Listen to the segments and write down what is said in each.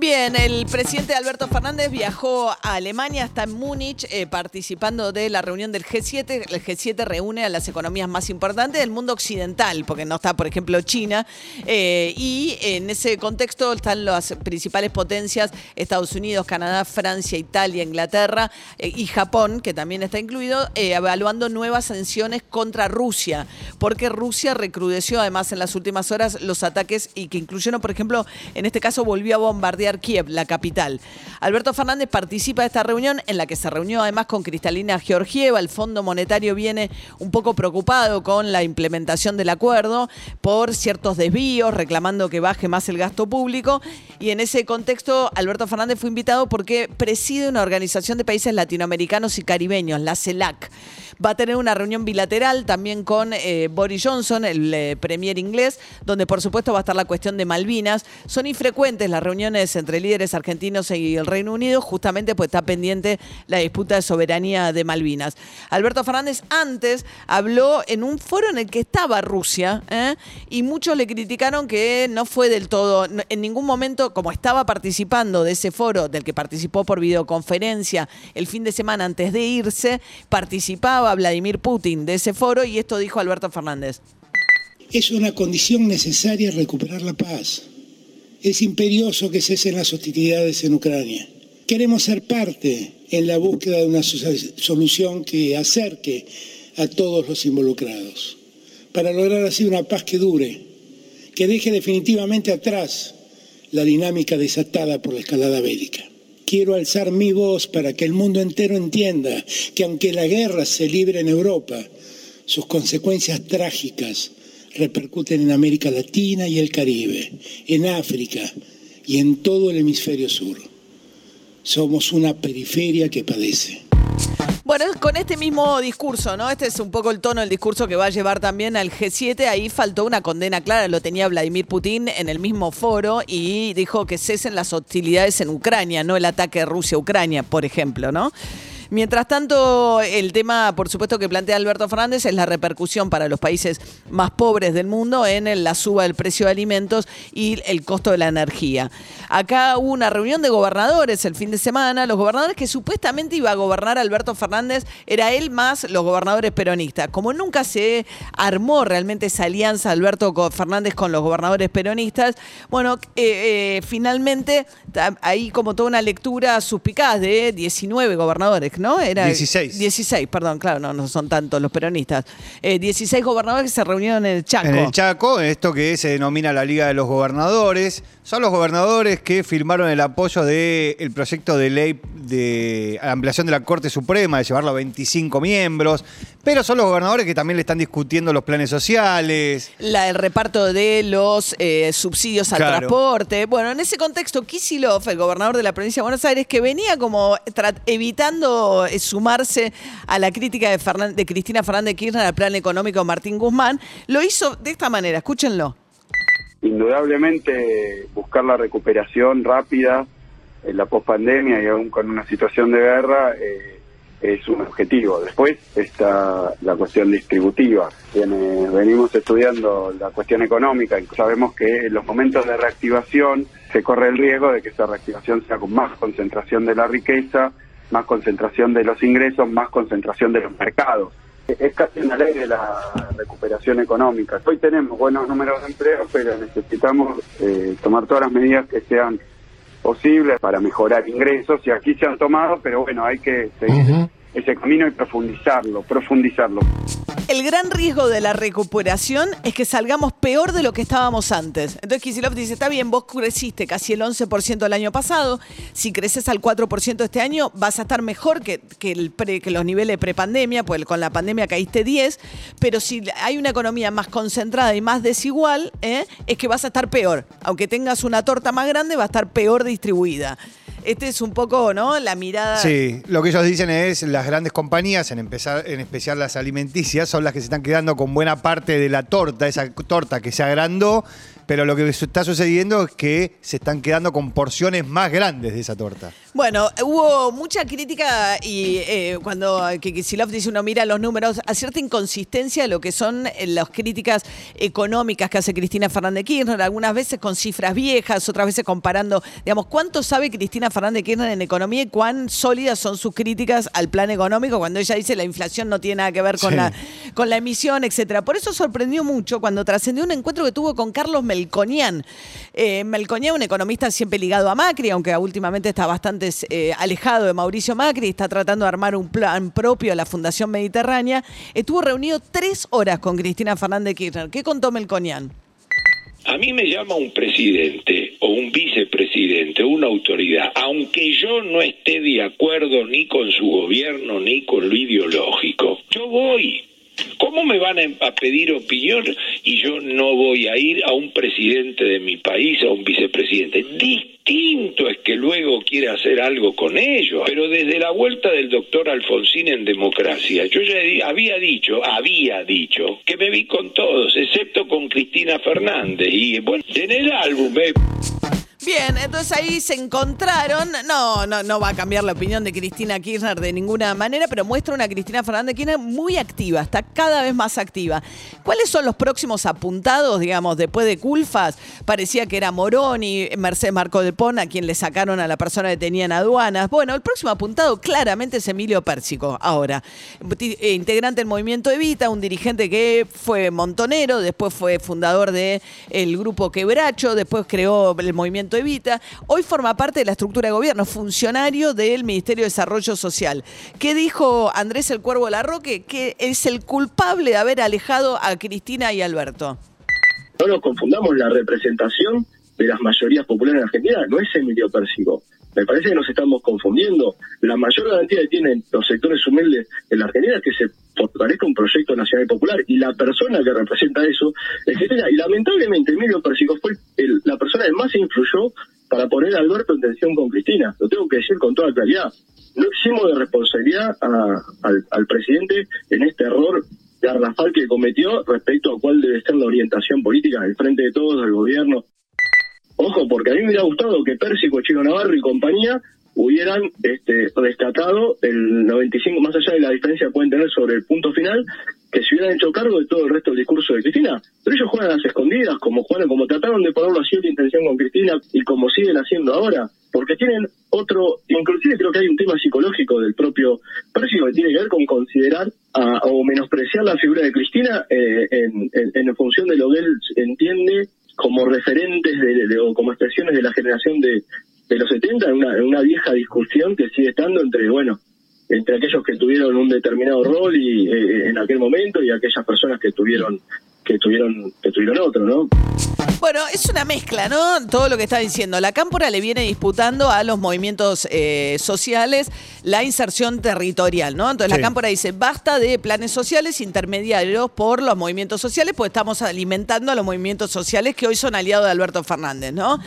Bien, el presidente Alberto Fernández viajó a Alemania, está en Múnich, eh, participando de la reunión del G7. El G7 reúne a las economías más importantes del mundo occidental, porque no está, por ejemplo, China. Eh, y en ese contexto están las principales potencias, Estados Unidos, Canadá, Francia, Italia, Inglaterra eh, y Japón, que también está incluido, evaluando nuevas sanciones contra Rusia, porque Rusia recrudeció además en las últimas horas los ataques y que incluyeron, por ejemplo, en este caso volvió a bombardear Kiev, la capital. Alberto Fernández participa de esta reunión en la que se reunió además con Cristalina Georgieva. El Fondo Monetario viene un poco preocupado con la implementación del acuerdo por ciertos desvíos, reclamando que baje más el gasto público. Y en ese contexto, Alberto Fernández fue invitado porque preside una organización de países latinoamericanos y caribeños, la CELAC. Va a tener una reunión bilateral también con eh, Boris Johnson, el eh, premier inglés, donde por supuesto va a estar la cuestión de Malvinas. Son infrecuentes las reuniones entre líderes argentinos y el Reino Unido, justamente pues está pendiente la disputa de soberanía de Malvinas. Alberto Fernández antes habló en un foro en el que estaba Rusia ¿eh? y muchos le criticaron que no fue del todo, en ningún momento, como estaba participando de ese foro del que participó por videoconferencia el fin de semana antes de irse, participaba Vladimir Putin de ese foro y esto dijo Alberto Fernández. Es una condición necesaria recuperar la paz. Es imperioso que cesen las hostilidades en Ucrania. Queremos ser parte en la búsqueda de una solución que acerque a todos los involucrados, para lograr así una paz que dure, que deje definitivamente atrás la dinámica desatada por la escalada bélica. Quiero alzar mi voz para que el mundo entero entienda que aunque la guerra se libre en Europa, sus consecuencias trágicas repercuten en América Latina y el Caribe, en África y en todo el hemisferio sur. Somos una periferia que padece. Bueno, con este mismo discurso, ¿no? Este es un poco el tono del discurso que va a llevar también al G7. Ahí faltó una condena clara, lo tenía Vladimir Putin en el mismo foro y dijo que cesen las hostilidades en Ucrania, no el ataque de Rusia a Ucrania, por ejemplo, ¿no? Mientras tanto, el tema, por supuesto, que plantea Alberto Fernández es la repercusión para los países más pobres del mundo en la suba del precio de alimentos y el costo de la energía. Acá hubo una reunión de gobernadores el fin de semana. Los gobernadores que supuestamente iba a gobernar Alberto Fernández era él más los gobernadores peronistas. Como nunca se armó realmente esa alianza Alberto Fernández con los gobernadores peronistas, bueno, eh, eh, finalmente hay como toda una lectura suspicaz de 19 gobernadores ¿no? Era 16. 16, perdón, claro, no, no son tantos los peronistas. 16 eh, gobernadores que se reunieron en el Chaco. En el Chaco, esto que se denomina la Liga de los Gobernadores. Son los gobernadores que firmaron el apoyo del proyecto de ley de ampliación de la Corte Suprema, de llevarlo a 25 miembros. Pero son los gobernadores que también le están discutiendo los planes sociales. La, el reparto de los eh, subsidios al transporte. Bueno, en ese contexto, Kisilov, el gobernador de la provincia de Buenos Aires, que venía como evitando sumarse a la crítica de, de Cristina Fernández Kirchner al plan económico Martín Guzmán, lo hizo de esta manera, escúchenlo. Indudablemente buscar la recuperación rápida en la pospandemia y aún con una situación de guerra eh, es un objetivo. Después está la cuestión distributiva. venimos estudiando la cuestión económica y sabemos que en los momentos de reactivación se corre el riesgo de que esa reactivación sea con más concentración de la riqueza más concentración de los ingresos, más concentración de los mercados. Es casi una ley de la recuperación económica. Hoy tenemos buenos números de empleo, pero necesitamos eh, tomar todas las medidas que sean posibles para mejorar ingresos y aquí se han tomado, pero bueno, hay que seguir ese camino y profundizarlo, profundizarlo. El gran riesgo de la recuperación es que salgamos peor de lo que estábamos antes. Entonces Kisilov dice, está bien, vos creciste casi el 11% el año pasado, si creces al 4% este año vas a estar mejor que, que, el que los niveles de prepandemia, pues con la pandemia caíste 10, pero si hay una economía más concentrada y más desigual, ¿eh? es que vas a estar peor. Aunque tengas una torta más grande, va a estar peor distribuida. Este es un poco, ¿no? La mirada. Sí, lo que ellos dicen es las grandes compañías, en, empezar, en especial las alimenticias, son las que se están quedando con buena parte de la torta, esa torta que se agrandó, pero lo que está sucediendo es que se están quedando con porciones más grandes de esa torta. Bueno, hubo mucha crítica y eh, cuando Kikisilov dice uno mira los números, a cierta inconsistencia de lo que son eh, las críticas económicas que hace Cristina Fernández Kirchner, algunas veces con cifras viejas, otras veces comparando, digamos, cuánto sabe Cristina Fernández Kirchner en economía y cuán sólidas son sus críticas al plan económico cuando ella dice la inflación no tiene nada que ver con, Sí. la, con la emisión, etcétera. Por eso sorprendió mucho cuando trascendió un encuentro que tuvo con Carlos Melconian. Eh, Melconian, un economista siempre ligado a Macri, aunque últimamente está bastante eh, alejado de Mauricio Macri, está tratando de armar un plan propio a la Fundación Mediterránea. Estuvo reunido tres horas con Cristina Fernández Kirchner. ¿Qué contó Melconian? A mí me llama un presidente o un vicepresidente, una autoridad, aunque yo no esté de acuerdo ni con su gobierno ni con lo ideológico, yo voy. ¿Cómo me van a pedir opinión y yo no voy a ir a un presidente de mi país, a un vicepresidente? Distinto es que luego quiera hacer algo con ellos. Pero desde la vuelta del doctor Alfonsín en democracia, yo ya había dicho, había dicho, que me vi con todos, excepto con Cristina Fernández. Y bueno, en el álbum, eh, Bien, entonces ahí se encontraron. No, no, no va a cambiar la opinión de Cristina Kirchner de ninguna manera, pero muestra una Cristina Fernández Kirchner muy activa, está cada vez más activa. ¿Cuáles son los próximos apuntados, digamos, después de Culfas? Parecía que era Moroni, Mercedes Marco de Pon, a quien le sacaron a la persona que tenía en aduanas. Bueno, el próximo apuntado claramente es Emilio Pérsico. Ahora, eh, integrante del movimiento Evita, un dirigente que fue montonero, después fue fundador del grupo Quebracho, después creó el movimiento Evita. Hoy forma parte de la estructura de gobierno, funcionario del Ministerio de Desarrollo Social. ¿Qué dijo Andrés el Cuervo Larroque? Que es el culpable de haber alejado a Cristina y Alberto. No nos confundamos, la representación de las mayorías populares en Argentina no es Emilio Pérsico. Me parece que nos estamos confundiendo. La mayor garantía que tienen los sectores humildes en la Argentina es que se fortalezca un proyecto nacional y popular. Y la persona que representa eso es Cristina. Y lamentablemente Emilio Pérsico fue el- la persona que más influyó para poner a Alberto en tensión con Cristina. Lo tengo que decir con toda claridad. No eximo de responsabilidad al, al presidente en este error garrafal que cometió respecto a cuál debe ser la orientación política del frente de todos, del gobierno. Ojo, porque a mí me hubiera gustado que Pérsico, Chino Navarro y compañía hubieran este, rescatado el 95, más allá de la diferencia que pueden tener sobre el punto final, que se hubieran hecho cargo de todo el resto del discurso de Cristina. Pero ellos juegan a las escondidas, como jugaron, como trataron de ponerlo así de intención con Cristina y como siguen haciendo ahora, porque tienen otro, inclusive creo que hay un tema psicológico del propio Pérsico que tiene que ver con considerar o menospreciar la figura de Cristina eh, en, en- en función de lo que él entiende como referentes de, o como expresiones de la generación de, de los 70 en una, una vieja discusión que sigue estando entre, bueno, entre aquellos que tuvieron un determinado rol y eh, en aquel momento y aquellas personas que tuvieron que tuvieron que tuvieron otro, ¿no? Bueno, es una mezcla, ¿no? Todo lo que está diciendo. La Cámpora le viene disputando a los movimientos eh, sociales la inserción territorial, ¿no? Entonces Sí. la Cámpora dice, basta de planes sociales intermediarios por los movimientos sociales, pues estamos alimentando a los movimientos sociales que hoy son aliados de Alberto Fernández, ¿no?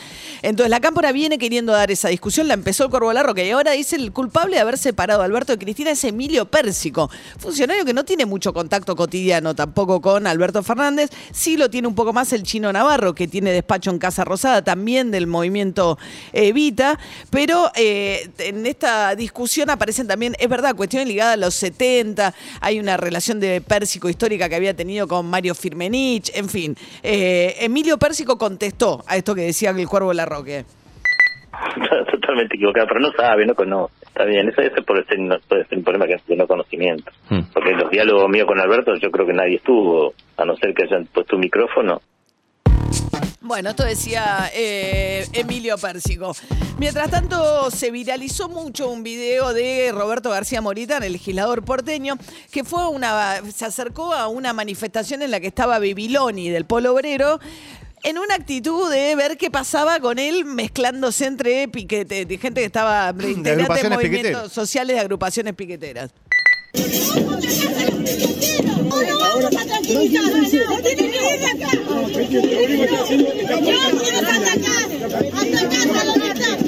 Entonces la Cámpora viene queriendo dar esa discusión, la empezó el Corvo Larroque y ahora dice el culpable de haber separado a Alberto de Cristina es Emilio Pérsico, funcionario que no tiene mucho contacto cotidiano tampoco con Alberto Fernández, sí lo tiene un poco más el chino Navarro, que tiene despacho en Casa Rosada, también del movimiento Evita, pero eh, en esta discusión aparecen también, es verdad, cuestiones ligadas a los 70, hay una relación de Pérsico histórica que había tenido con Mario Firmenich, en fin. Eh, Emilio Pérsico contestó a esto que decía el Cuervo Larroque. totalmente equivocado, pero no sabe, no conoce. Está bien, eso, eso puede, ser, no- puede ser un problema que es de no conocimiento. Hmm. Porque los diálogos míos con Alberto, yo creo que nadie estuvo, a no ser que hayan puesto un micrófono. Bueno, esto decía eh, Emilio Pérsico. Mientras tanto, se viralizó mucho un video de Roberto García Morita, el legislador porteño, que fue a una, se acercó a una manifestación en la que estaba Bibiloni del Polo Obrero. En una actitud de ver qué pasaba con él mezclándose entre piquete, de gente que estaba de integrantes de agrupaciones movimientos piqueteras. sociales de agrupaciones piqueteras. No vamos a tranquilizar, no tiene que ir de acá. No, vamos a atacar, atacar a los que están.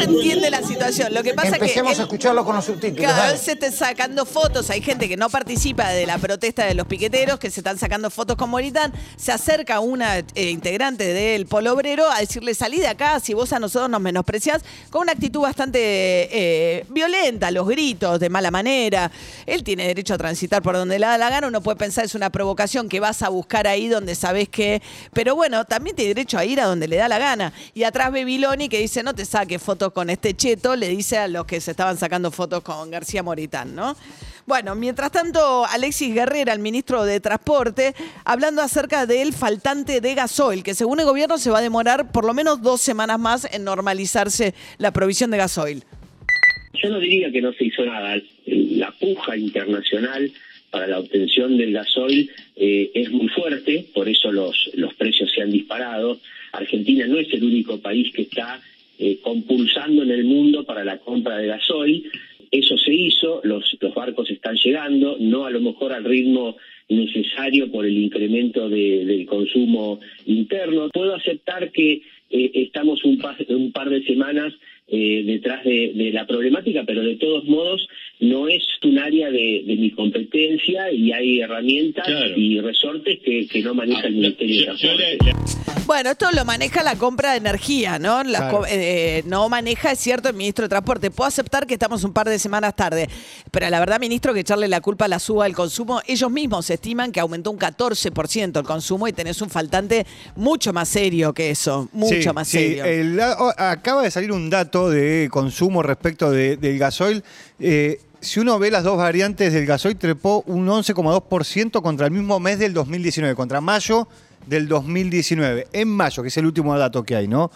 entiende la situación. Lo que pasa es que Empecemos él- a escucharlo con los subtítulos. cada vez se están sacando fotos. Hay gente que no participa de la protesta de los piqueteros, que se están sacando fotos con Moritán. Se acerca una eh, integrante del Polo Obrero a decirle, salí de acá, si vos a nosotros nos menospreciás, con una actitud bastante eh, violenta, los gritos, de mala manera. Él tiene derecho a transitar por donde le da la gana. Uno puede pensar es una provocación que vas a buscar ahí donde sabes que... Pero bueno, también tiene derecho a ir a donde le da la gana. Y atrás Bebiloni que dice, no te saques fotos con este cheto, le dice a los que se estaban sacando fotos con García Moritán, ¿no? Bueno, mientras tanto, Alexis Guerrera, el ministro de Transporte, hablando acerca del faltante de gasoil, que según el gobierno se va a demorar por lo menos dos semanas más en normalizarse la provisión de gasoil. Yo no diría que no se hizo nada. La puja internacional para la obtención del gasoil eh, es muy fuerte, por eso los, los precios se han disparado. Argentina no es el único país que está eh, compulsando en el mundo para la compra de gasoil. Eso se hizo, los, los barcos están llegando, no a lo mejor al ritmo necesario por el incremento de- del consumo interno. Puedo aceptar que eh, estamos un, pa- un par de semanas eh, detrás de, de la problemática, pero de todos modos no es un área de, de mi competencia y hay herramientas y resortes que, que no maneja el Ministerio de Transporte. Bueno, esto lo maneja la compra de energía, ¿no? La Claro. co- eh, no maneja, es cierto, el ministro de Transporte. Puedo aceptar que estamos un par de semanas tarde, pero la verdad, ministro, que echarle la culpa a la suba del consumo, ellos mismos estiman que aumentó un 14% el consumo y tenés un faltante mucho más serio que eso, mucho Sí, más sí. serio. El acaba de salir un dato de consumo respecto de- del gasoil. Eh, si uno ve las dos variantes del gasoil, trepó un 11,2% contra el mismo mes del 2019, contra mayo del 2019. En mayo, que es el último dato que hay, ¿no?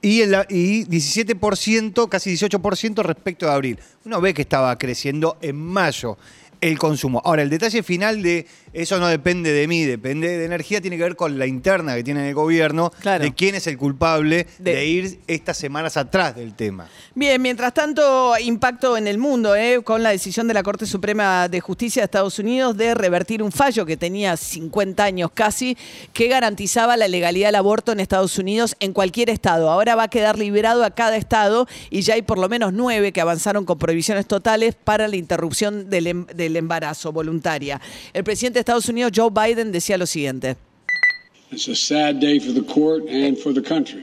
Y, el, y 17%, casi 18% respecto de abril. Uno ve que estaba creciendo en mayo el consumo. Ahora, el detalle final de eso no depende de mí, depende de energía, tiene que ver con la interna que tiene el gobierno, de quién es el culpable de, ir estas semanas atrás del tema. Bien, mientras tanto, impacto en el mundo, ¿eh? con la decisión de la Corte Suprema de Justicia de Estados Unidos de revertir un fallo que tenía 50 años casi, que garantizaba la legalidad del aborto en Estados Unidos en cualquier estado. Ahora va a quedar liberado a cada estado y ya hay por lo menos nueve que avanzaron con prohibiciones totales para la interrupción del, em- del embarazo voluntaria. El presidente de Estados Unidos, Joe Biden, decía lo siguiente.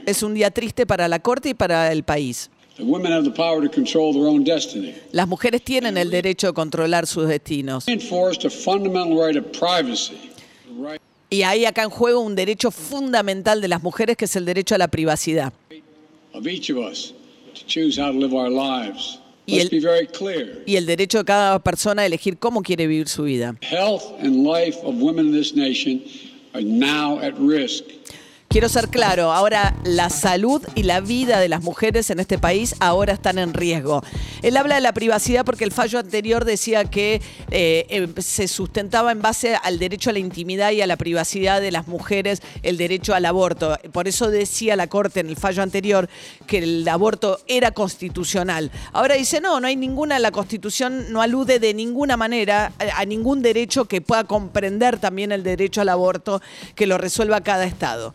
Es un día triste para la Corte y para el país. Las mujeres tienen el derecho de controlar sus destinos. Y hay acá en juego un derecho fundamental de las mujeres, que es el derecho a la privacidad. Y el-. Y el derecho de cada persona a elegir cómo quiere vivir su vida. Health and life of women in this nation are now at risk. Quiero ser claro, ahora la salud y la vida de las mujeres en este país ahora están en riesgo. Él habla de la privacidad porque el fallo anterior decía que eh, eh, se sustentaba en base al derecho a la intimidad y a la privacidad de las mujeres, el derecho al aborto. Por eso decía la Corte en el fallo anterior que el aborto era constitucional. Ahora dice, no, no hay ninguna, la Constitución no alude de ninguna manera a, a ningún derecho que pueda comprender también el derecho al aborto, que lo resuelva cada Estado.